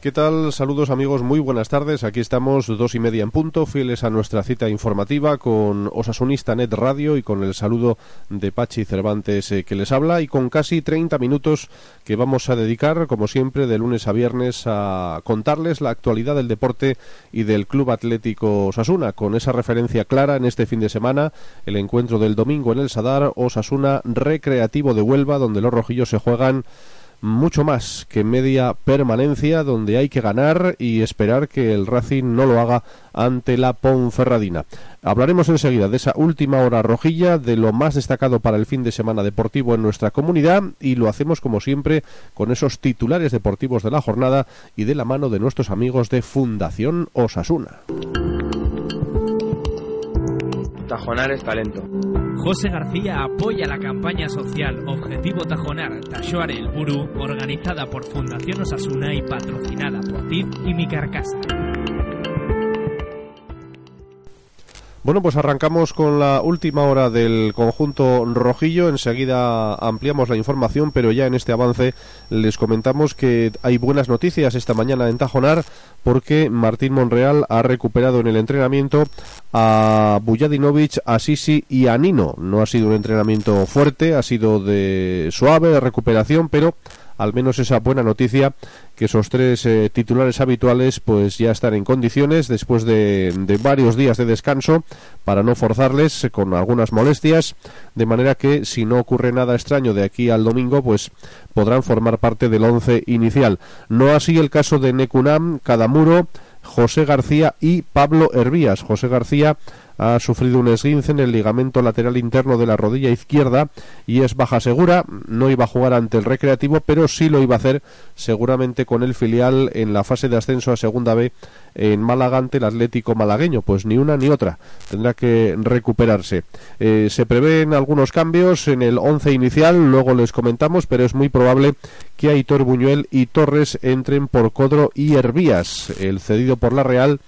¿Qué tal? Saludos amigos, muy buenas tardes. Aquí estamos dos y media en punto, fieles a nuestra cita informativa con Osasunista Net Radio y con el saludo de Pachi Cervantes eh, que les habla y con casi 30 minutos que vamos a dedicar, como siempre, de lunes a viernes a contarles la actualidad del deporte y del Club Atlético Osasuna, con esa referencia clara en este fin de semana, el encuentro del domingo en el Sadar, Osasuna Recreativo de Huelva, donde los rojillos se juegan mucho más que media permanencia donde hay que ganar y esperar que el Racing no lo haga ante la Ponferradina. Hablaremos enseguida de esa última hora rojilla, de lo más destacado para el fin de semana deportivo en nuestra comunidad y lo hacemos como siempre con esos titulares deportivos de la jornada y de la mano de nuestros amigos de Fundación Osasuna. Tajonar es talento. José García apoya la campaña social Objetivo Tajonar Tashoar el Buru, organizada por Fundación Osasuna y patrocinada por TID y Mi Carcasa. Bueno, pues arrancamos con la última hora del conjunto rojillo. Enseguida ampliamos la información, pero ya en este avance les comentamos que hay buenas noticias esta mañana en Tajonar porque Martín Monreal ha recuperado en el entrenamiento a Bujadinovic, a Sisi y a Nino. No ha sido un entrenamiento fuerte, ha sido de suave, recuperación, pero al menos esa buena noticia que esos tres eh, titulares habituales pues ya están en condiciones después de, de, varios días de descanso para no forzarles con algunas molestias de manera que si no ocurre nada extraño de aquí al domingo pues podrán formar parte del once inicial. No así el caso de Necunam, Cadamuro José García y Pablo Hervías. José García ha sufrido un esguince en el ligamento lateral interno de la rodilla izquierda y es baja segura. No iba a jugar ante el Recreativo, pero sí lo iba a hacer seguramente con el filial en la fase de ascenso a Segunda B en Málaga ante el Atlético malagueño. Pues ni una ni otra. Tendrá que recuperarse. Eh, se prevén algunos cambios en el once inicial, luego les comentamos, pero es muy probable que Aitor Buñuel y Torres entren por Codro y Hervías. El cedido por la Real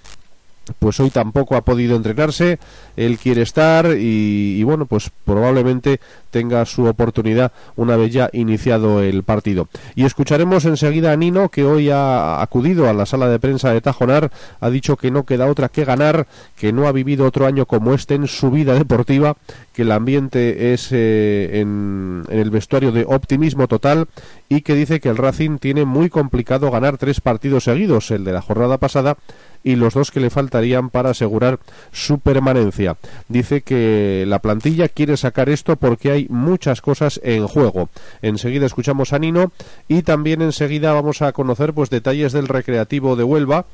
pues hoy tampoco ha podido entrenarse, él quiere estar y, y, bueno, pues probablemente tenga su oportunidad una vez ya iniciado el partido. Y escucharemos enseguida a Nino, que hoy ha acudido a la sala de prensa de Tajonar, ha dicho que no queda otra que ganar, que no ha vivido otro año como este en su vida deportiva, que el ambiente es eh, en, en el vestuario de optimismo total y que dice que el Racing tiene muy complicado ganar tres partidos seguidos, el de la jornada pasada y los dos que le faltarían para asegurar su permanencia. Dice que la plantilla quiere sacar esto porque hay muchas cosas en juego. Enseguida escuchamos a Nino y también enseguida vamos a conocer pues detalles del recreativo de Huelva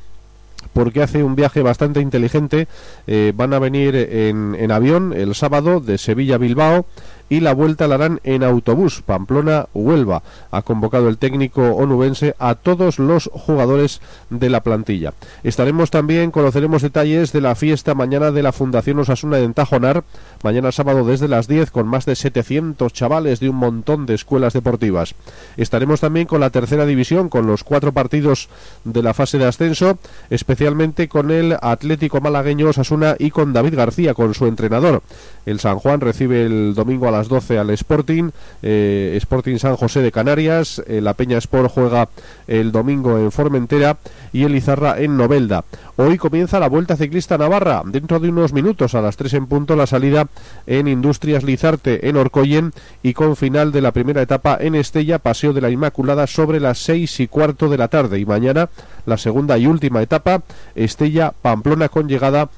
porque hace un viaje bastante inteligente. Eh, van a venir en, avión el sábado de Sevilla a Bilbao y la vuelta la harán en autobús Pamplona-Huelva. Ha convocado el técnico onubense a todos los jugadores de la plantilla. Estaremos también, conoceremos detalles de la fiesta mañana de la Fundación Osasuna en Tajonar, mañana sábado desde las 10 con más de 700 chavales de un montón de escuelas deportivas. Estaremos también con la tercera división, con los cuatro partidos de la fase de ascenso, especialmente con el Atlético Malagueño Osasuna y con David García, con su entrenador. El San Juan recibe el domingo a las 12 al Sporting, eh, Sporting San José de Canarias, eh, la Peña Sport juega el domingo en Formentera y el Izarra en Novelda. Hoy comienza la Vuelta Ciclista Navarra, dentro de unos minutos a las 3 en punto la salida en Industrias Lizarte en Orcoyen y con final de la primera etapa en Estella, Paseo de la Inmaculada sobre las 6 y cuarto de la tarde y mañana la segunda y última etapa, Estella Pamplona con llegada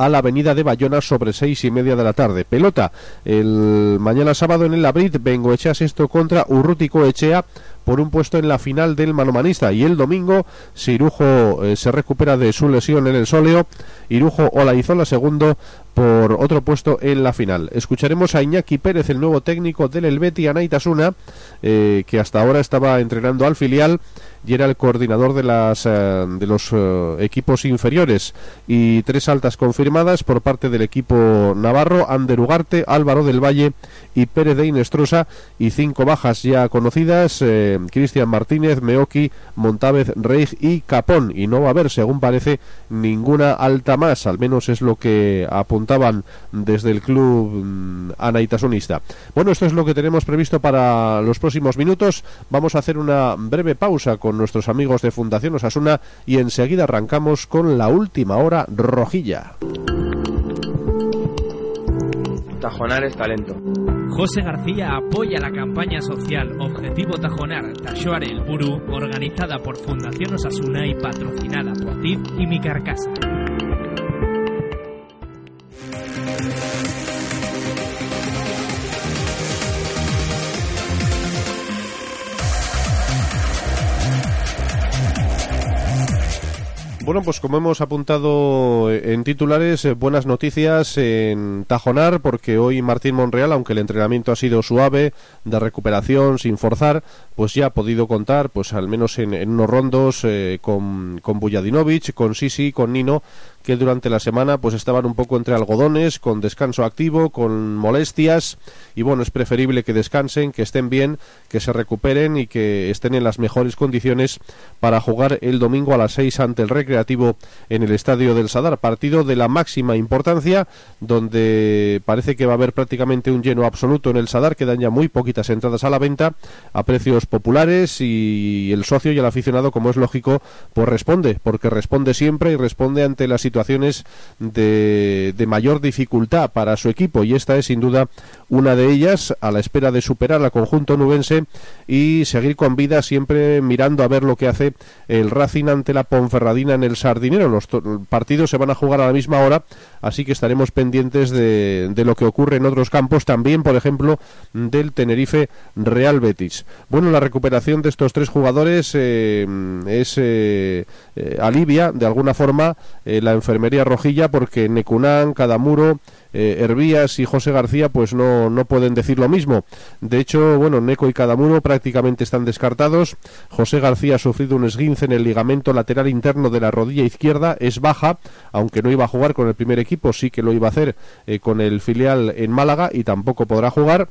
a la avenida de Bayona sobre seis y media de la tarde. Pelota el mañana sábado en el Labrit, Bengoechea sexto contra Urrutico Echea por un puesto en la final del manomanista y el domingo Sirujo eh, se recupera de su lesión en el sóleo Irujo Olaizola segundo por otro puesto en la final. Escucharemos a Iñaki Pérez, el nuevo técnico del Helveti Anaitasuna, eh, que hasta ahora estaba entrenando al filial y era el coordinador de las eh, de los eh, equipos inferiores y tres altas confirmadas por parte del equipo navarro Ander Ugarte, Álvaro del Valle y Pérez de Inestrosa y cinco bajas ya conocidas eh, Cristian Martínez, Meoki, Montávez, Reig y Capón. Y no va a haber, según parece, ninguna alta más. Al menos es lo que apuntaban desde el club mm, anaitasunista. Bueno, esto es lo que tenemos previsto para los próximos minutos. Vamos a hacer una breve pausa con nuestros amigos de Fundación Osasuna y enseguida arrancamos con la última hora rojilla. Tajonar es talento. José García apoya la campaña social Objetivo Tajonar Tashoar el Buru, organizada por Fundación Osasuna y patrocinada por TID y Mi Carcasa. Bueno, pues como hemos apuntado en titulares, eh, buenas noticias en Tajonar, porque hoy Martín Monreal, aunque el entrenamiento ha sido suave, de recuperación, sin forzar, pues ya ha podido contar, pues al menos en, unos rondos, eh, con, con Bujadinovic, con Sisi, con Nino, que durante la semana pues estaban un poco entre algodones, con descanso activo, con molestias y bueno, es preferible que descansen, que estén bien, que se recuperen y que estén en las mejores condiciones para jugar el domingo a las 6 ante el Recreativo en el Estadio del Sadar, partido de la máxima importancia donde parece que va a haber prácticamente un lleno absoluto en el Sadar, quedan ya muy poquitas entradas a la venta a precios populares y el socio y el aficionado, como es lógico, pues responde, porque responde siempre y responde ante la situaciones de, de mayor dificultad para su equipo y esta es sin duda una de ellas a la espera de superar al conjunto nubense y seguir con vida siempre mirando a ver lo que hace el Racing ante la Ponferradina en el Sardinero. Los partidos se van a jugar a la misma hora, así que estaremos pendientes de, de lo que ocurre en otros campos, también por ejemplo del Tenerife Real Betis. Bueno, la recuperación de estos tres jugadores eh, es eh, eh, alivia de alguna forma la enfermería rojilla porque Necunán, Cadamuro, eh, Hervías y José García pues no, no pueden decir lo mismo. De hecho, bueno, Neco y Cadamuro prácticamente están descartados. José García ha sufrido un esguince en el ligamento lateral interno de la rodilla izquierda, es baja, aunque no iba a jugar con el primer equipo, sí que lo iba a hacer eh, con el filial en Málaga y tampoco podrá jugar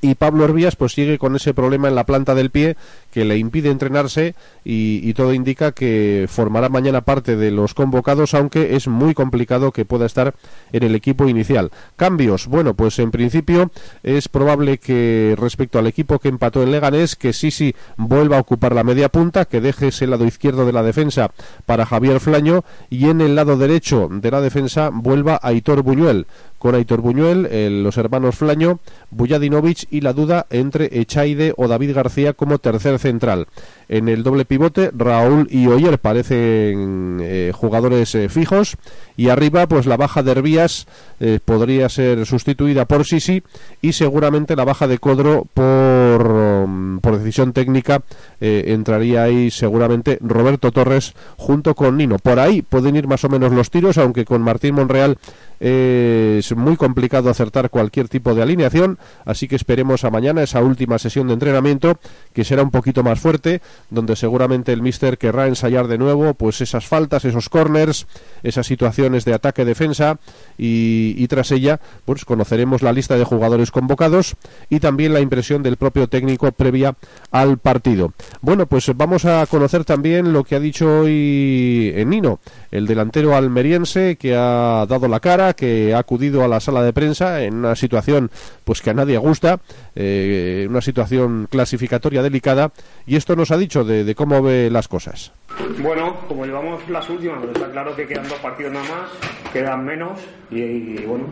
y Pablo Hervías pues sigue con ese problema en la planta del pie que le impide entrenarse y, todo indica que formará mañana parte de los convocados aunque es muy complicado que pueda estar en el equipo inicial. Cambios, bueno pues en principio es probable que respecto al equipo que empató en Leganés que Sisi vuelva a ocupar la media punta, que deje ese lado izquierdo de la defensa para Javier Flaño y en el lado derecho de la defensa vuelva Aitor Buñuel con Aitor Buñuel, los hermanos Flaño, Bujadinovic y la duda entre Echaide o David García como tercer central. En el doble pivote, Raúl y Oyer parecen eh, jugadores eh, fijos. Y arriba, pues la baja de Hervías eh, podría ser sustituida por Sisi. Y seguramente la baja de Codro por, um, por decisión técnica entraría ahí seguramente Roberto Torres junto con Nino. Por ahí pueden ir más o menos los tiros, aunque con Martín Monreal es muy complicado acertar cualquier tipo de alineación. Así que esperemos a mañana esa última sesión de entrenamiento, que será un poquito más fuerte donde seguramente el míster querrá ensayar de nuevo pues esas faltas, esos corners, esas situaciones de ataque-defensa y, tras ella pues conoceremos la lista de jugadores convocados y también la impresión del propio técnico previa al partido. Bueno, pues vamos a conocer también lo que ha dicho hoy Nino, el delantero almeriense que ha dado la cara, que ha acudido a la sala de prensa en una situación pues que a nadie gusta, eh, una situación clasificatoria delicada y esto nos ha dicho de, cómo ve las cosas. Bueno, como llevamos las últimas, pero está claro que quedan dos partidos nada más, quedan menos y, bueno,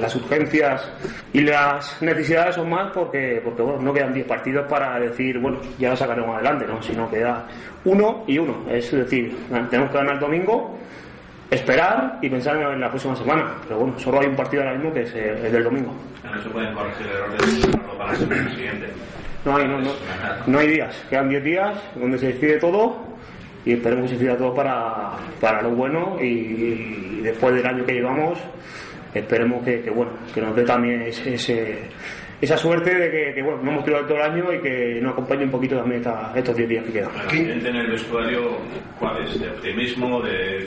las urgencias y las necesidades son más porque, porque bueno, no quedan diez partidos para decir, bueno, ya lo sacaremos adelante, ¿no? sino queda uno y uno. Es decir, tenemos que ganar el domingo esperar y pensar en la próxima semana. Pero bueno, solo hay un partido ahora mismo que es el, del domingo. Pueden corregir el error de para la semana siguiente. No hay, no, no, no hay días. Quedan 10 días donde se decide todo y esperemos que se decida todo para, para lo bueno y, después del año que llevamos esperemos que, bueno que nos dé también ese, esa suerte de que, bueno no hemos tirado todo el año y que nos acompañe un poquito también estos 10 días que quedan. en el vestuario cuál es? ¿De optimismo? ¿De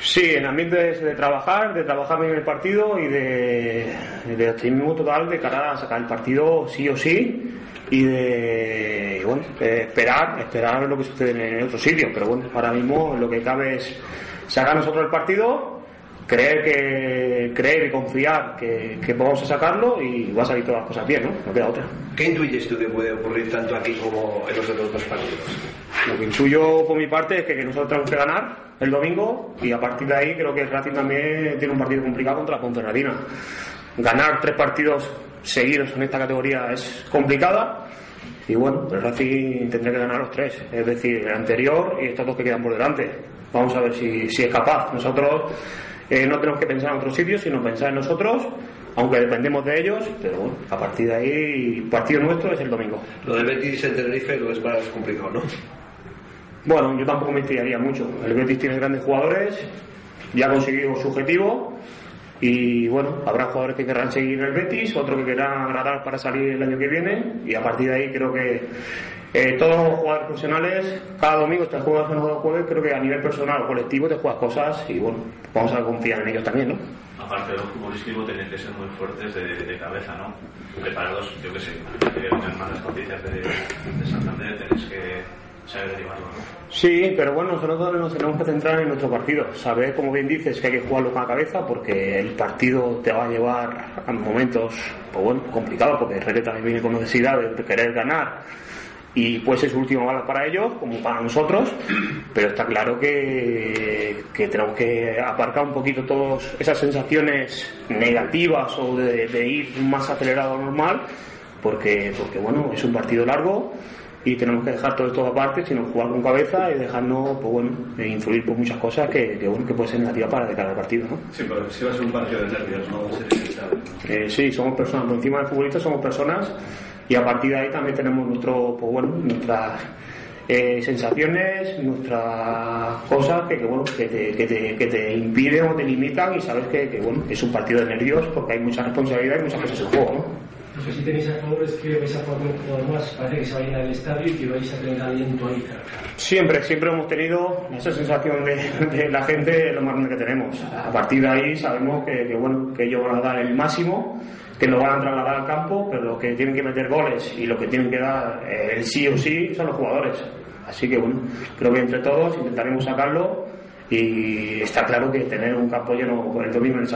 Sí, en ambientes de trabajar, de trabajar bien el partido y de, de optimismo total de cara a sacar el partido sí o sí y de bueno, de esperar, esperar lo que sucede en otros sitios. Pero bueno, ahora mismo lo que cabe es sacar nosotros el partido, creer que creer y confiar que, que vamos a sacarlo y va a salir todas las cosas bien, ¿no? No queda otra. ¿Qué intuyes tú que puede ocurrir tanto aquí como en los otros dos partidos? Lo que intuyo por mi parte es que, que nosotros tenemos que ganar el domingo y a partir de ahí creo que el Racing también tiene un partido complicado contra la Ponferradina. Ganar tres partidos seguidos en esta categoría es complicada y bueno, el Racing tendrá que ganar los tres, es decir, el anterior y estos dos que quedan por delante. Vamos a ver si, si es capaz. Nosotros eh, no tenemos que pensar en otros sitios, sino pensar en nosotros, aunque dependemos de ellos, pero bueno, a partir de ahí, partido nuestro es el domingo. Lo del Betis en Tenerife lo es más complicado, ¿no? Bueno, yo tampoco me fiaría mucho. El Betis tiene grandes jugadores, ya ha conseguido su objetivo y bueno, habrá jugadores que querrán seguir el Betis, otros que querrán agradar para salir el año que viene y a partir de ahí creo que eh, todos los jugadores profesionales, cada domingo te juegas en los jueves, creo que a nivel personal o colectivo te juegas cosas y bueno, vamos a confiar en ellos también, ¿no? Aparte de lo futbolístico, tenéis que ser muy fuertes de, de cabeza, ¿no? Preparados, yo qué sé, que en malas noticias de, de Santander, tenéis que Sí, pero bueno, nosotros nos tenemos que centrar en nuestro partido. Saber, como bien dices, que hay que jugarlo con la cabeza porque el partido te va a llevar a momentos, pues bueno, complicados, porque el Reque también viene con necesidad de querer ganar y puede ser su última bala para ellos como para nosotros, pero está claro que, tenemos que aparcar un poquito todas esas sensaciones negativas o de, ir más acelerado a normal, porque, porque bueno, es un partido largo y tenemos que dejar todo esto aparte, sino jugar con cabeza y dejarnos, pues bueno, e influir por muchas cosas que, que bueno, que puede ser negativa para de cara al partido, ¿no? Sí, pero si va a ser un partido de nervios, no ¿no? Eh, sí, somos personas, por encima de futbolistas somos personas y a partir de ahí también tenemos nuestro, pues bueno, nuestras eh, sensaciones, nuestras cosas que, que, bueno, que te, que, te, que te impiden o te limitan y sabes que, que, bueno, es un partido de nervios porque hay mucha responsabilidad y muchas cosas en juego, ¿no? Sé si tenéis a favor, es que vais a un jugador más, parece que se va a llenar el estadio y que vais a tener aliento ahí. Siempre, siempre hemos tenido esa sensación de, la gente, lo más grande que tenemos. A partir de ahí sabemos que, que, bueno, que ellos van a dar el máximo, que lo van a trasladar al campo, pero los que tienen que meter goles y lo que tienen que dar eh, el sí o sí son los jugadores. Así que bueno, creo que entre todos intentaremos sacarlo y está claro que tener un campo lleno con el domingo en el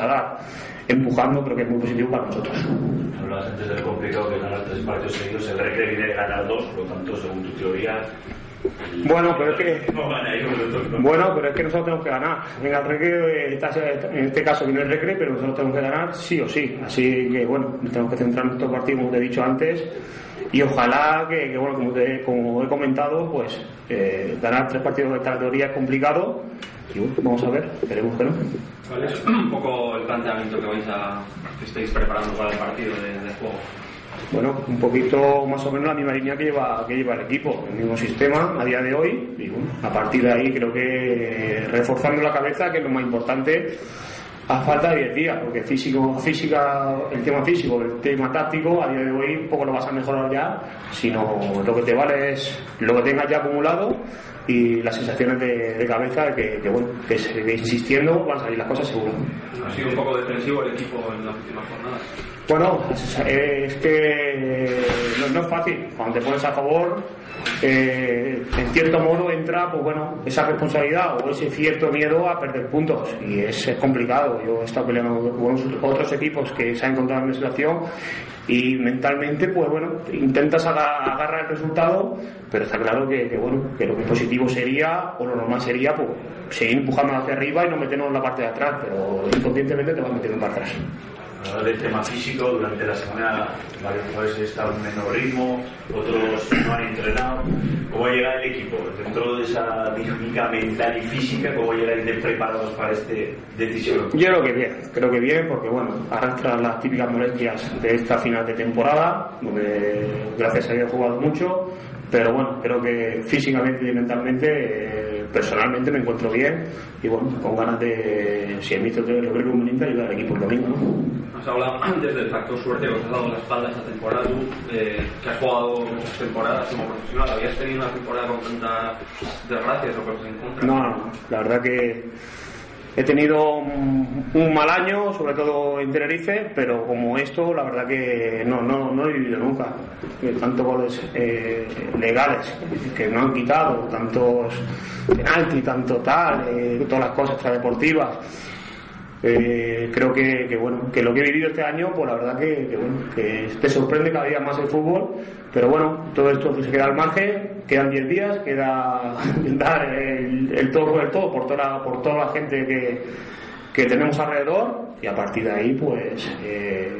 empujando creo que es muy positivo para nosotros. Hablabas antes del complicado que ganar tres partidos seguidos, el Recre viene de ganar dos, por lo tanto, según tu teoría... Bueno, pero es que No gana ¿no? Bueno, pero es que nosotros tenemos que ganar. Venga, el Recre, eh, en este caso viene el Recre, pero nosotros tenemos que ganar sí o sí. Así que, bueno, tenemos que centrar nuestro partido, como te he dicho antes, y ojalá que, que, bueno, como, te- como he comentado, pues eh, ganar tres partidos de esta categoría es complicado. Y bueno, vamos a ver, esperemos que no. ¿Cuál es un poco el planteamiento que vais a que estáis preparando para el partido de, de juego? Bueno, un poquito más o menos la misma línea que lleva, que lleva el equipo, el mismo sistema a día de hoy. Y bueno, a partir de ahí creo que reforzando la cabeza, que es lo más importante, a falta de 10 días, porque físico, física, el tema físico, el tema táctico, a día de hoy poco lo vas a mejorar ya, sino lo que te vale es lo que tengas ya acumulado y las sensaciones de, de cabeza de que, que, bueno, que, se- que insistiendo van a salir las cosas seguro. Ha sido un poco defensivo el equipo en las últimas jornadas. Bueno, es que no, no es fácil. Cuando te pones a favor, eh, en cierto modo entra, pues bueno, esa responsabilidad o ese cierto miedo a perder puntos. Y es, es complicado. Yo he estado peleando con otros equipos que se han encontrado en mi situación y mentalmente, pues bueno, intentas aga- agarrar el resultado, pero está claro que, que, bueno, que lo que positivo sería, o lo normal sería, pues seguir empujando hacia arriba y no meternos en la parte de atrás, pero inconscientemente te vas metiendo para atrás. Hablar del tema físico, durante la semana varios jugadores están en menor ritmo, otros no han entrenado. ¿Cómo llega el equipo? Dentro de esa dinámica mental y física, ¿cómo llegáis de preparados para esta decisión? Yo creo que bien, creo que bien, porque bueno, arrastra las típicas molestias de esta final de temporada, donde gracias a Dios he jugado mucho, pero bueno, creo que físicamente y mentalmente, eh, personalmente me encuentro bien y bueno, con ganas de, si el míster lo creo conveniente, ayudar al equipo el domingo, ¿no? Has hablado antes del factor suerte que os ha dado la espalda esta temporada, tú, eh, que has jugado muchas temporadas como profesional, ¿habías tenido una temporada con tantas desgracias o cosas en contra? No. la verdad que he tenido un, mal año, sobre todo en Tenerife, pero como esto, la verdad que no, no, no he vivido nunca. Tantos goles eh, legales que no han quitado, tantos penaltis, tanto tal, eh, todas las cosas extradeportivas. Eh, creo que, bueno que lo que he vivido este año pues la verdad que, bueno que te sorprende cada día más el fútbol pero bueno todo esto se queda al margen quedan 10 días queda dar el, el todo por todo por toda por toda la gente que, que tenemos alrededor y a partir de ahí pues eh,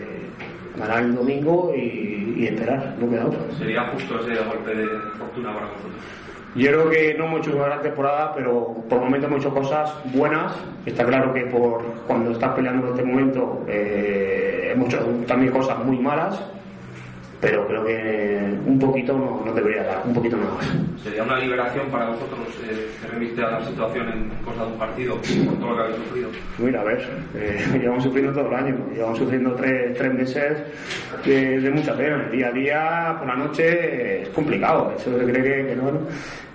ganar el domingo y, y esperar no queda otra ¿Sería justo ese golpe de fortuna para vosotros? Yo creo que no hemos hecho una gran temporada, pero por momentos hemos hecho cosas buenas. Está claro que por cuando estás peleando en este momento eh, hemos también cosas muy malas, pero creo que un poquito no, no debería dar, un poquito nada más. ¿Sería una liberación para vosotros eh, que remite a la situación en cosa de un partido con todo lo que habéis sufrido? Mira, a ver, eh, llevamos sufriendo todo el año, llevamos sufriendo tres, tres meses de, de mucha pena. El día a día, por la noche, es complicado. Eso se cree que, que no,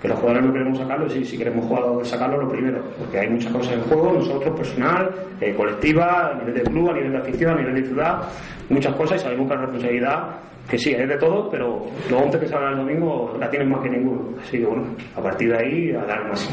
que los jugadores no queremos sacarlo, sí, si queremos jugar, sacarlo lo primero, porque hay muchas cosas en juego, nosotros, personal, eh, colectiva, a nivel de club, a nivel de afición, a nivel de ciudad, muchas cosas y sabemos que la responsabilidad que sí, es de todo, pero los 11 que salen el domingo la tienen más que ninguno. Así que bueno, a partir de ahí a dar más.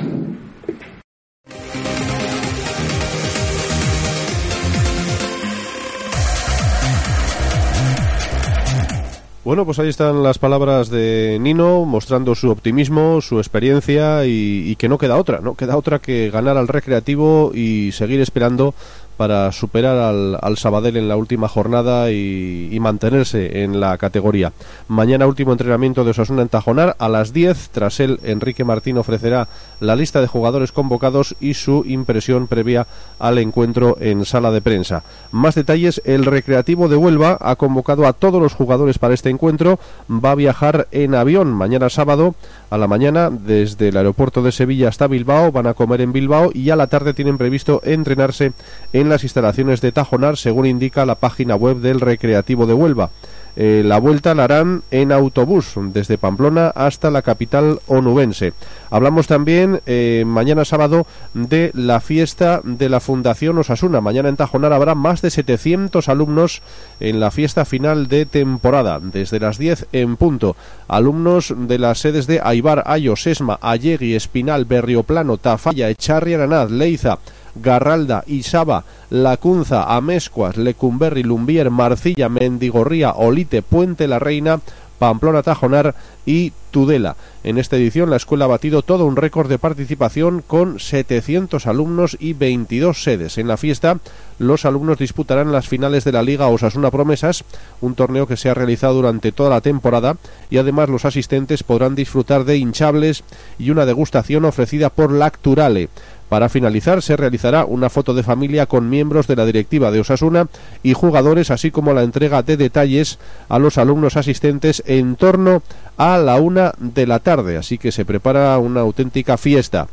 Bueno, pues ahí están las palabras de Nino mostrando su optimismo, su experiencia y, y, que no queda otra, no queda otra que ganar al Recreativo y seguir esperando para superar al, al Sabadell en la última jornada y, y, mantenerse en la categoría. Mañana último entrenamiento de Osasuna en Tajonar a las 10. Tras él, Enrique Martín ofrecerá la lista de jugadores convocados y su impresión previa al encuentro en sala de prensa. Más detalles, el Recreativo de Huelva ha convocado a todos los jugadores para este encuentro. Va a viajar en avión mañana sábado a la mañana desde el aeropuerto de Sevilla hasta Bilbao. Van a comer en Bilbao y a la tarde tienen previsto entrenarse en las instalaciones de Tajonar, según indica la página web del Recreativo de Huelva. Eh, la vuelta la harán en autobús desde Pamplona hasta la capital onubense. Hablamos también eh, mañana sábado de la fiesta de la Fundación Osasuna. Mañana en Tajonar habrá más de 700 alumnos en la fiesta final de temporada, desde las 10 en punto. Alumnos de las sedes de Aibar, Ayo, Sesma, Allegui, Espinal, Berrioplano, Tafalla, Echarri, Aranaz, Leiza, Garralda, Isaba, Lacunza, Amescuas, Lecumberri, Lumbier, Marcilla, Mendigorría, Olite, Puente la Reina, Pamplona Tajonar y Tudela. En esta edición la escuela ha batido todo un récord de participación con 700 alumnos y 22 sedes. En la fiesta los alumnos disputarán las finales de la Liga Osasuna Promesas, un torneo que se ha realizado durante toda la temporada y además los asistentes podrán disfrutar de hinchables y una degustación ofrecida por Lacturale. Para finalizar, se realizará una foto de familia con miembros de la directiva de Osasuna y jugadores, así como la entrega de detalles a los alumnos asistentes en torno a la una de la tarde. Así que se prepara una auténtica fiesta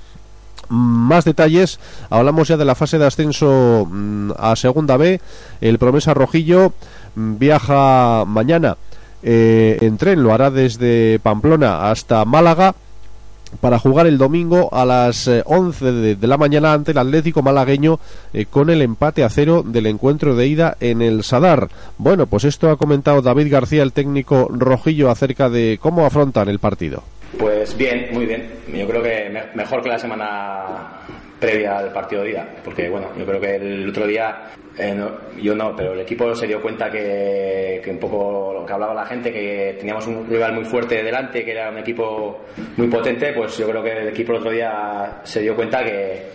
más detalles. Hablamos ya de la fase de ascenso a Segunda B. El Promesa Rojillo viaja mañana eh, en tren, lo hará desde Pamplona hasta Málaga para jugar el domingo a las 11 de, de, la mañana ante el Atlético malagueño eh, con el empate a cero del encuentro de ida en el Sadar. Bueno, pues esto ha comentado David García, el técnico rojillo, acerca de cómo afrontan el partido. Pues bien, muy bien. Yo creo que me mejor que la semana previa al partido de ida, porque bueno, yo creo que el otro día, eh, no, yo no, pero el equipo se dio cuenta que, que, un poco lo que hablaba la gente, que teníamos un rival muy fuerte delante, que era un equipo muy potente, pues yo creo que el equipo el otro día se dio cuenta que,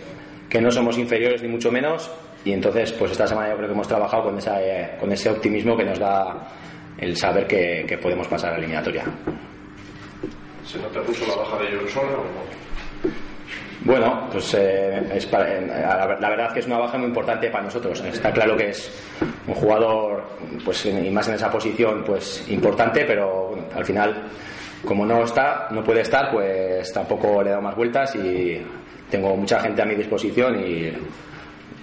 que no somos inferiores ni mucho menos, y entonces pues esta semana yo creo que hemos trabajado con, esa, eh, con ese optimismo que nos da el saber que, que podemos pasar a la eliminatoria. ¿Se nota mucho la baja de John Sola o no? Bueno, pues eh, la, verdad que es una baja muy importante para nosotros. Está claro que es un jugador, pues y más en esa posición, pues importante, pero al final, como no está, no puede estar, pues tampoco le he dado más vueltas y tengo mucha gente a mi disposición y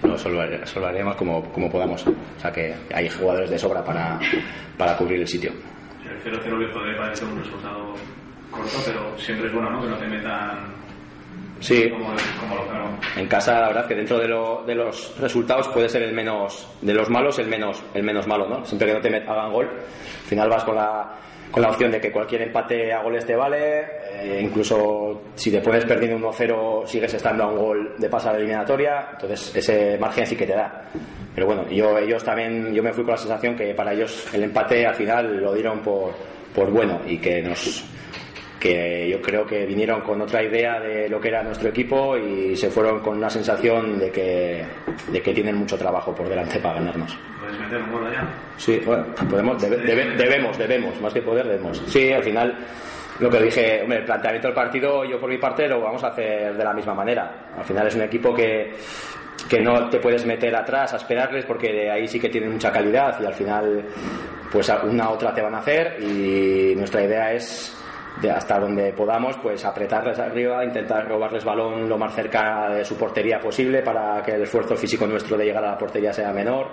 lo solvaremos como, como podamos. O sea que hay jugadores de sobra para, para cubrir el sitio. El 0-0 le puede parecer un resultado corto, pero siempre es bueno, ¿no? Que no te metan Sí. Como, como lo ganó. En casa, la verdad que dentro de, lo- de los resultados puede ser el menos, de los malos, el menos, el menos malo, ¿no? Siempre que no te hagan gol, al final vas con la, con la opción de que cualquier empate a goles te vale, eh, incluso si te pones perdiendo 1-0 sigues estando a un gol de pasar eliminatoria, entonces ese margen sí que te da. Pero bueno, yo, ellos también, yo me fui con la sensación que para ellos el empate al final lo dieron por, por bueno y que nos, que yo creo que vinieron con otra idea de lo que era nuestro equipo y se fueron con una sensación de que, de que tienen mucho trabajo por delante para ganarnos. ¿Puedes meter un gol allá? Sí, bueno, podemos, debe- debe- debemos, debemos, más que poder, debemos. Sí, al final, lo que dije, hombre, el planteamiento del partido, yo por mi parte lo vamos a hacer de la misma manera. Al final es un equipo que, que no te puedes meter atrás a esperarles porque de ahí sí que tienen mucha calidad y al final, pues una otra te van a hacer y nuestra idea es de hasta donde podamos pues apretarles arriba, intentar robarles balón lo más cerca de su portería posible para que el esfuerzo físico nuestro de llegar a la portería sea menor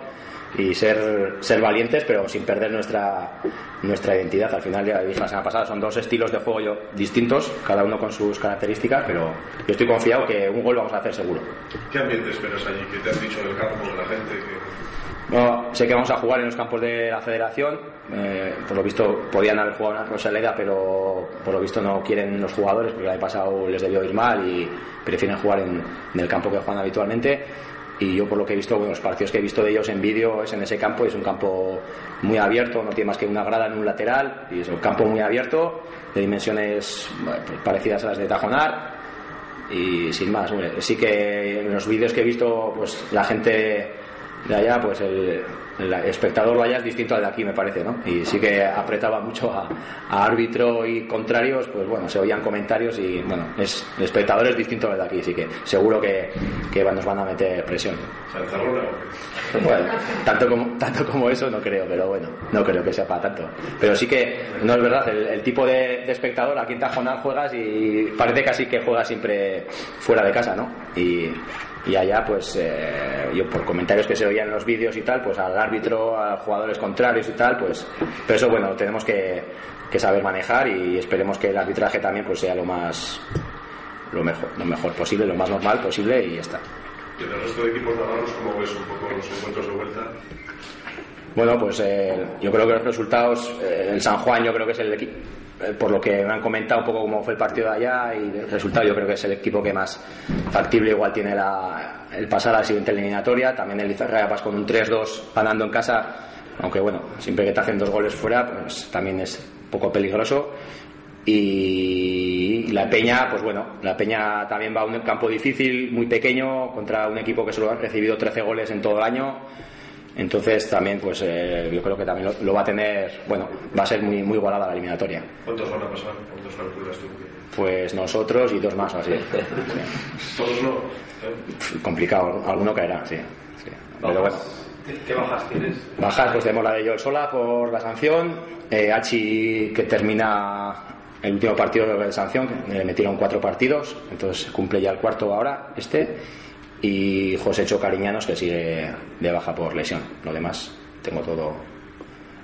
y ser, ser valientes pero sin perder nuestra, nuestra identidad. Al final, ya dije la semana pasada, son dos estilos de juego distintos, cada uno con sus características, pero yo estoy confiado que un gol vamos a hacer seguro. ¿Qué ambiente esperas allí? ¿Qué te han dicho del campo, de la gente? Que... No, sé que vamos a jugar en los campos de la federación. eh, por lo visto podían haber jugado en la Rosaleda, pero por lo visto no quieren los jugadores porque el año pasado les debió ir mal y prefieren jugar en, el campo que juegan habitualmente. Y yo por lo que he visto, bueno, los partidos que he visto de ellos en vídeo es en ese campo, es un campo muy abierto, no tiene más que una grada en un lateral, y es un campo muy abierto, de dimensiones pues, parecidas a las de Tajonar, y sin más, sí que en los vídeos que he visto, pues la gente de allá, pues el, el espectador vaya es distinto al de aquí, me parece, ¿no? Y sí que apretaba mucho a, a árbitro y contrarios, pues bueno, se oían comentarios y bueno, es, el espectador es distinto al de aquí, así que seguro que, que nos van a meter presión. Bueno, tanto como, tanto como eso no creo, pero bueno, no creo que sea para tanto. Pero sí que, no es verdad, el, el tipo de, de espectador aquí en Tajonar juegas y parece casi que juegas siempre fuera de casa, ¿no? Y, y allá, pues, eh, yo por comentarios que se oían en los vídeos y tal, pues al árbitro, a jugadores contrarios y tal, pues, pero eso, bueno, tenemos que, que saber manejar y esperemos que el arbitraje también pues sea lo más, lo mejor, lo mejor posible, lo más normal posible y ya está. ¿Y en el resto de equipos navarros cómo ves un poco los encuentros de vuelta? Bueno, pues eh, yo creo que los resultados, eh, el San Juan yo creo que es el equipo, por lo que me han comentado un poco cómo fue el partido de allá y el resultado yo creo que es el equipo que más factible igual tiene la, el pasar a la siguiente eliminatoria. También el Izarrayapas con un 3-2 ganando en casa, aunque bueno, siempre que te hacen dos goles fuera, pues también es poco peligroso. Y la Peña, pues bueno, la Peña también va a un campo difícil, muy pequeño, contra un equipo que solo ha recibido 13 goles en todo el año. Entonces también, pues eh, yo creo que también lo, lo va a tener, bueno, va a ser muy, muy igualada la eliminatoria. ¿Cuántos van a pasar? ¿Cuántos calculas tú? Pues nosotros y dos más o así. Todos no. ¿eh? Complicado, alguno caerá, sí. sí. Pero bueno. ¿Qué, qué bajas tienes? Bajas, pues tenemos la de Joel Sola por la sanción, eh, Hachi que termina el último partido de sanción, que le metieron cuatro partidos, entonces cumple ya el cuarto ahora, este, y José Cho Cariñanos que sigue de baja por lesión. Lo demás tengo todo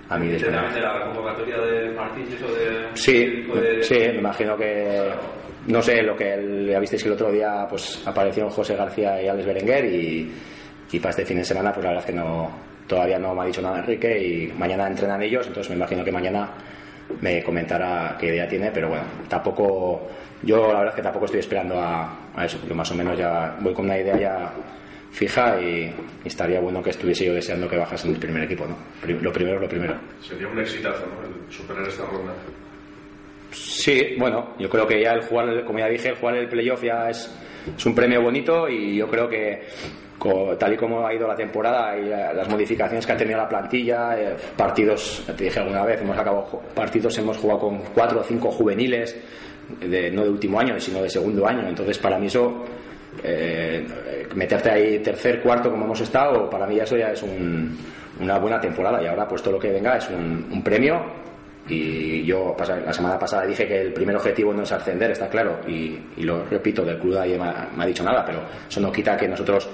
a disposición. ¿Tendrá la convocatoria de Martínez o de.? Sí, o de- sí, me imagino que no sé lo que ya visteis que el otro día pues aparecieron José García y Alex Berenguer y, y para este fin de semana pues la verdad es que no todavía no me ha dicho nada Enrique y mañana entrenan ellos entonces me imagino que mañana me comentará qué idea tiene pero bueno tampoco yo la verdad es que tampoco estoy esperando a, a eso yo más o menos ya voy con una idea ya fija y, y estaría bueno que estuviese yo deseando que bajase en el primer equipo ¿no? Lo primero lo primero Sería un exitazo, ¿no? El superar esta ronda. Sí, bueno, yo creo que ya el jugar, como ya dije, el jugar el playoff ya es, es un premio bonito y yo creo que tal y como ha ido la temporada y la- las modificaciones que ha tenido la plantilla, eh, partidos, te dije alguna vez, hemos acabado partidos, hemos jugado con cuatro o cinco juveniles, de, no de último año, sino de segundo año, entonces para mí eso, eh, meterte ahí tercer, cuarto como hemos estado, para mí eso ya es un- una buena temporada. Y ahora pues todo lo que venga es un, premio. Y yo la semana pasada dije que el primer objetivo no es ascender, está claro, y, lo repito, del club nadie me ha, me ha dicho nada, pero eso no quita que nosotros,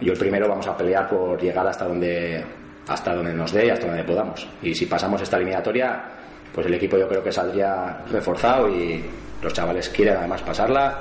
yo el primero, vamos a pelear por llegar hasta donde, hasta donde nos dé y hasta donde podamos. Y si pasamos esta eliminatoria, pues el equipo yo creo que saldría reforzado y los chavales quieren además pasarla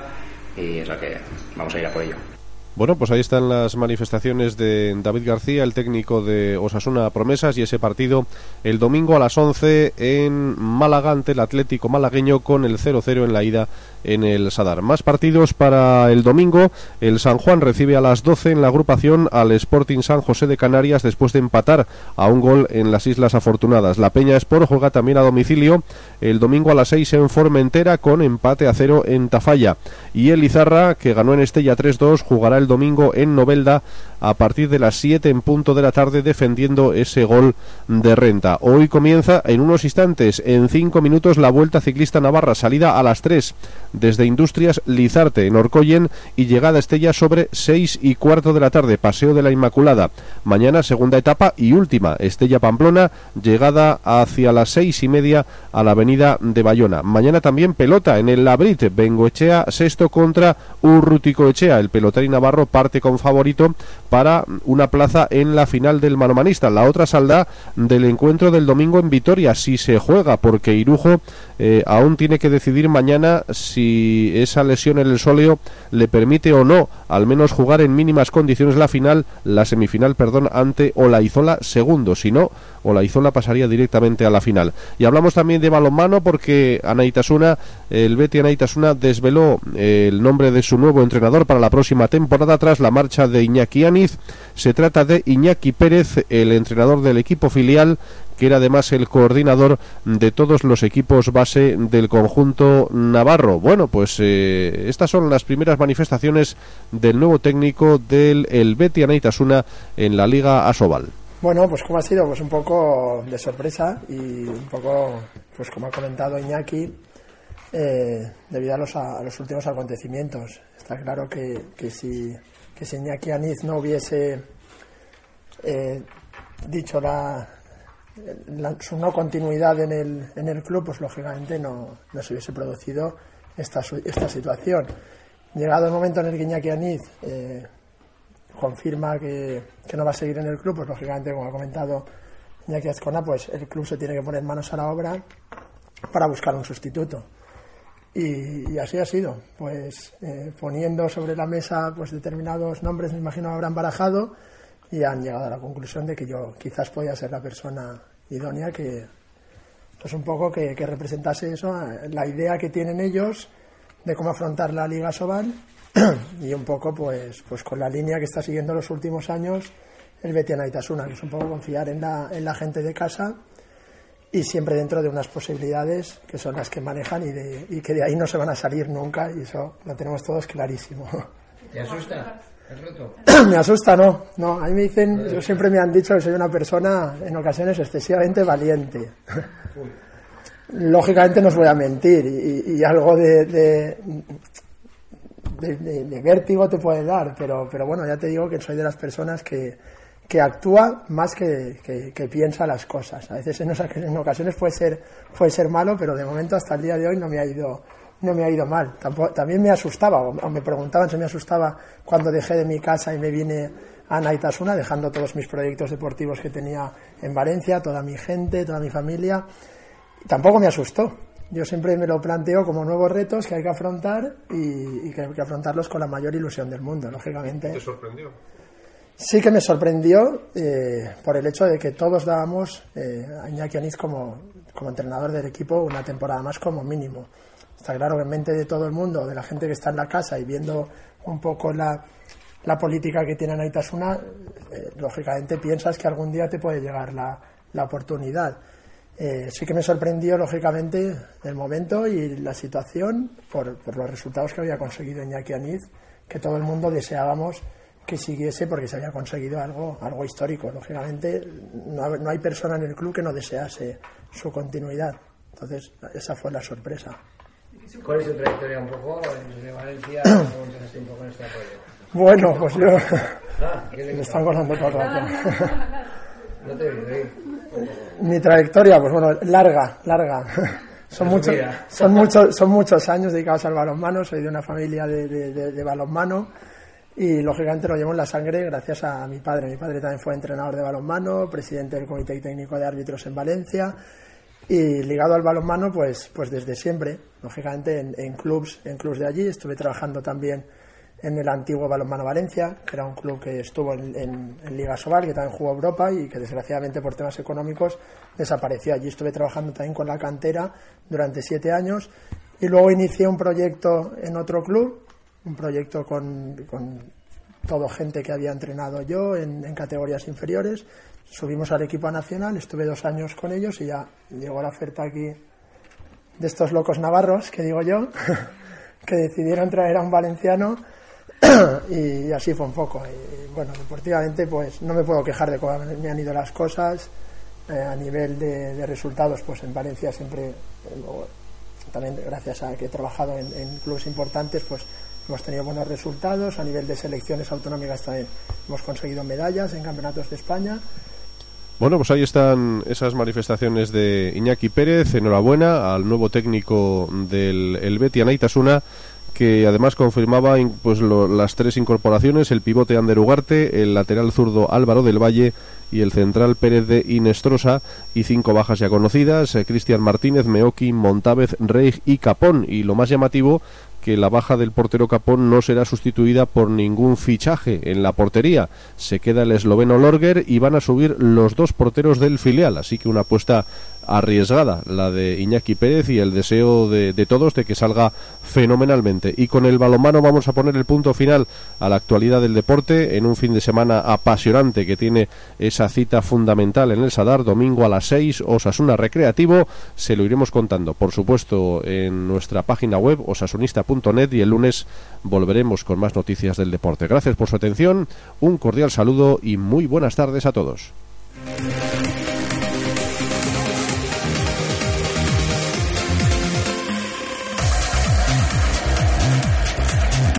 y es la que vamos a ir a por ello. Bueno, pues ahí están las manifestaciones de David García, el técnico de Osasuna Promesas, y ese partido el domingo a las 11 en Málaga ante el Atlético malagueño con el 0-0 en la ida en el Sadar. Más partidos para el domingo. El San Juan recibe a las 12 en la agrupación al Sporting San José de Canarias después de empatar a un gol en las Islas Afortunadas. La Peña Sport juega también a domicilio el domingo a las 6 en Formentera con empate a cero en Tafalla. Y el Izarra, que ganó en Estella 3-2, jugará el domingo en Novelda a partir de las 7 en punto de la tarde defendiendo ese gol de renta. Hoy comienza en unos instantes, en 5 minutos, la Vuelta Ciclista Navarra, salida a las 3 desde Industrias Lizarte en Orcoyen y llegada Estella sobre 6 y cuarto de la tarde, Paseo de la Inmaculada. Mañana segunda etapa y última, Estella Pamplona, llegada hacia las seis y media a la avenida de Bayona. Mañana también pelota en el Labrit, Bengoechea sexto contra Urruticoechea. El pelotari Navarro parte con favorito para una plaza en la final del manomanista. La otra saldrá del encuentro del domingo en Vitoria, si se juega, porque Irujo eh, aún tiene que decidir mañana si esa lesión en el sóleo le permite o no al menos jugar en mínimas condiciones la final, la semifinal, perdón, ante Olaizola segundo. Si no, Olaizola pasaría directamente a la final. Y hablamos también de balonmano porque Anaitasuna, el Betty Anaitasuna desveló eh, el nombre de su nuevo entrenador para la próxima temporada tras la marcha de Iñaki Aniz. Se trata de Iñaki Pérez, el entrenador del equipo filial que era además el coordinador de todos los equipos base del conjunto navarro. Bueno, pues eh, estas son las primeras manifestaciones del nuevo técnico del el Anaitasuna en la Liga Asobal. Bueno, pues como ha sido, pues un poco de sorpresa y un poco, pues como ha comentado Iñaki, eh, debido a los, a los, últimos acontecimientos. Está claro que, si, que si Iñaki Aniz no hubiese eh, dicho la, su no continuidad en el, en el club, pues lógicamente no, no se hubiese producido esta, esta situación. Llegado el momento en el que Iñaki Aniz eh, confirma que, que, no va a seguir en el club, pues lógicamente, como ha comentado Iñaki Azcona, pues el club se tiene que poner manos a la obra para buscar un sustituto. Y, y así ha sido, pues eh, poniendo sobre la mesa pues determinados nombres, me imagino habrán barajado y han llegado a la conclusión de que yo quizás podía ser la persona idónea que, pues un poco que, que representase eso, la idea que tienen ellos de cómo afrontar la Liga Sobal y un poco pues, pues con la línea que está siguiendo los últimos años el Betiana Itasuna, que es un poco confiar en la, en la gente de casa y siempre dentro de unas posibilidades que son las que manejan y, de, y que de ahí no se van a salir nunca y eso lo tenemos todos clarísimo. ¿Te asusta el reto? me asusta, no, no. A mí me dicen, yo siempre me han dicho que soy una persona en ocasiones excesivamente valiente. Lógicamente no os voy a mentir y, y algo de, de de, de, de, vértigo te puede dar, pero, pero bueno, ya te digo que soy de las personas que, que actúa más que, que, piensa las cosas. A veces en, en, ocasiones puede ser, puede ser malo, pero de momento hasta el día de hoy no me ha ido, no me ha ido mal. Tampoco, también me asustaba, o, me preguntaban si me asustaba cuando dejé de mi casa y me vine a Naitasuna, dejando todos mis proyectos deportivos que tenía en Valencia, toda mi gente, toda mi familia. Tampoco me asustó, yo siempre me lo planteo como nuevos retos que hay que afrontar y, y que hay que afrontarlos con la mayor ilusión del mundo, lógicamente. ¿Te sorprendió? Sí que me sorprendió eh, por el hecho de que todos dábamos eh, a Iñaki Aniz como, como entrenador del equipo una temporada más como mínimo. Está claro que en mente de todo el mundo, de la gente que está en la casa y viendo un poco la, la política que tiene Naitasuna, eh, lógicamente piensas que algún día te puede llegar la, la oportunidad. Eh, sí que me sorprendió, lógicamente, el momento y la situación por, por, los resultados que había conseguido Iñaki Aniz, que todo el mundo deseábamos que siguiese porque se había conseguido algo, algo histórico. Lógicamente, no, no hay persona en el club que no desease su continuidad. Entonces, esa fue la sorpresa. ¿Cuál es tu trayectoria un poco desde Valencia? ¿Cómo empezaste un poco en este apoyo? Bueno, pues yo... Ah, me están colando todo el rato. No te veo, mi trayectoria, pues bueno, larga, larga. Son muchos, son, muchos, son muchos años dedicados al balonmano, soy de una familia de, de, de, de, balonmano y lógicamente lo llevo en la sangre gracias a mi padre. Mi padre también fue entrenador de balonmano, presidente del Comité Técnico de Árbitros en Valencia Y ligado al balonmano, pues, pues desde siempre, lógicamente en, en clubs, en clubs de allí. Estuve trabajando también en el antiguo Balonmano Valencia, que era un club que estuvo en, Liga Sobal, que también jugó Europa y que desgraciadamente por temas económicos desapareció. Allí estuve trabajando también con la cantera durante siete años y luego inicié un proyecto en otro club, un proyecto con, con todo gente que había entrenado yo en, en categorías inferiores. Subimos al equipo nacional, estuve dos años con ellos y ya llegó la oferta aquí de estos locos navarros, que digo yo, que decidieron traer a un valenciano y así fue un poco. Y, bueno, deportivamente pues no me puedo quejar de cómo me han ido las cosas. Eh, a nivel de, resultados, pues en Valencia siempre, eh, también gracias a que he trabajado en, en, clubes importantes, pues hemos tenido buenos resultados. A nivel de selecciones autonómicas también hemos conseguido medallas en campeonatos de España. Bueno, pues ahí están esas manifestaciones de Iñaki Pérez. Enhorabuena al nuevo técnico del el Betis, Anaitasuna que además confirmaba pues lo, las tres incorporaciones, el pivote Ander Ugarte, el lateral zurdo Álvaro del Valle y el central Pérez de Inestrosa y cinco bajas ya conocidas, eh, Cristian Martínez, Meoki, Montávez, Reig y Capón y lo más llamativo que la baja del portero Capón no será sustituida por ningún fichaje en la portería. Se queda el esloveno Lorger y van a subir los dos porteros del filial, así que una apuesta arriesgada, la de Iñaki Pérez y el deseo de, todos de que salga fenomenalmente. Y con el balomano vamos a poner el punto final a la actualidad del deporte en un fin de semana apasionante que tiene esa cita fundamental en el Sadar, domingo a las 6, Osasuna Recreativo. Se lo iremos contando, por supuesto, en nuestra página web osasunista.net y el lunes volveremos con más noticias del deporte. Gracias por su atención, un cordial saludo y muy buenas tardes a todos.